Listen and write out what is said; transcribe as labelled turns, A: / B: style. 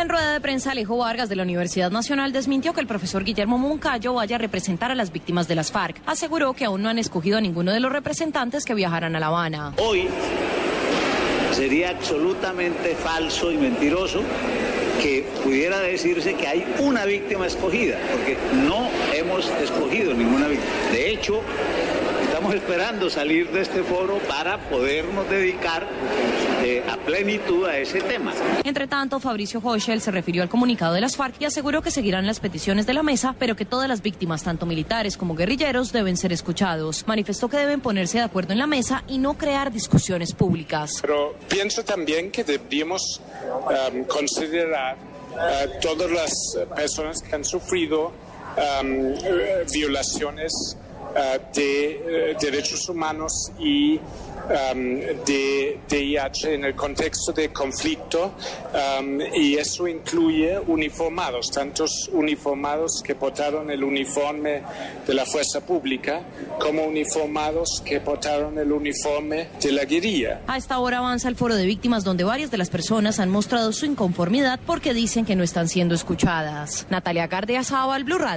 A: En rueda de prensa, Alejo Vargas de la Universidad Nacional desmintió que el profesor Guillermo Moncayo vaya a representar a las víctimas de las FARC. Aseguró que aún no han escogido a ninguno de los representantes que viajarán a La Habana.
B: Hoy sería absolutamente falso y mentiroso que pudiera decirse que hay una víctima escogida, porque no hemos escogido ninguna víctima. De hecho, estamos esperando salir de este foro para podernos dedicar eh, a plenitud a ese tema.
A: Entre tanto, Fabricio Hochel se refirió al comunicado de las FARC y aseguró que seguirán las peticiones de la mesa, pero que todas las víctimas, tanto militares como guerrilleros, deben ser escuchados. Manifestó que deben ponerse de acuerdo en la mesa y no crear discusiones públicas.
C: Pero pienso también que deberíamos um, considerar uh, todas las personas que han sufrido um, violaciones de uh, derechos humanos y um, de DIH en el contexto de conflicto um, y eso incluye uniformados, tantos uniformados que portaron el uniforme de la fuerza pública como uniformados que portaron el uniforme de la guerrilla.
A: A esta hora avanza el foro de víctimas donde varias de las personas han mostrado su inconformidad porque dicen que no están siendo escuchadas. Natalia Gardia Saba, Blue Radio.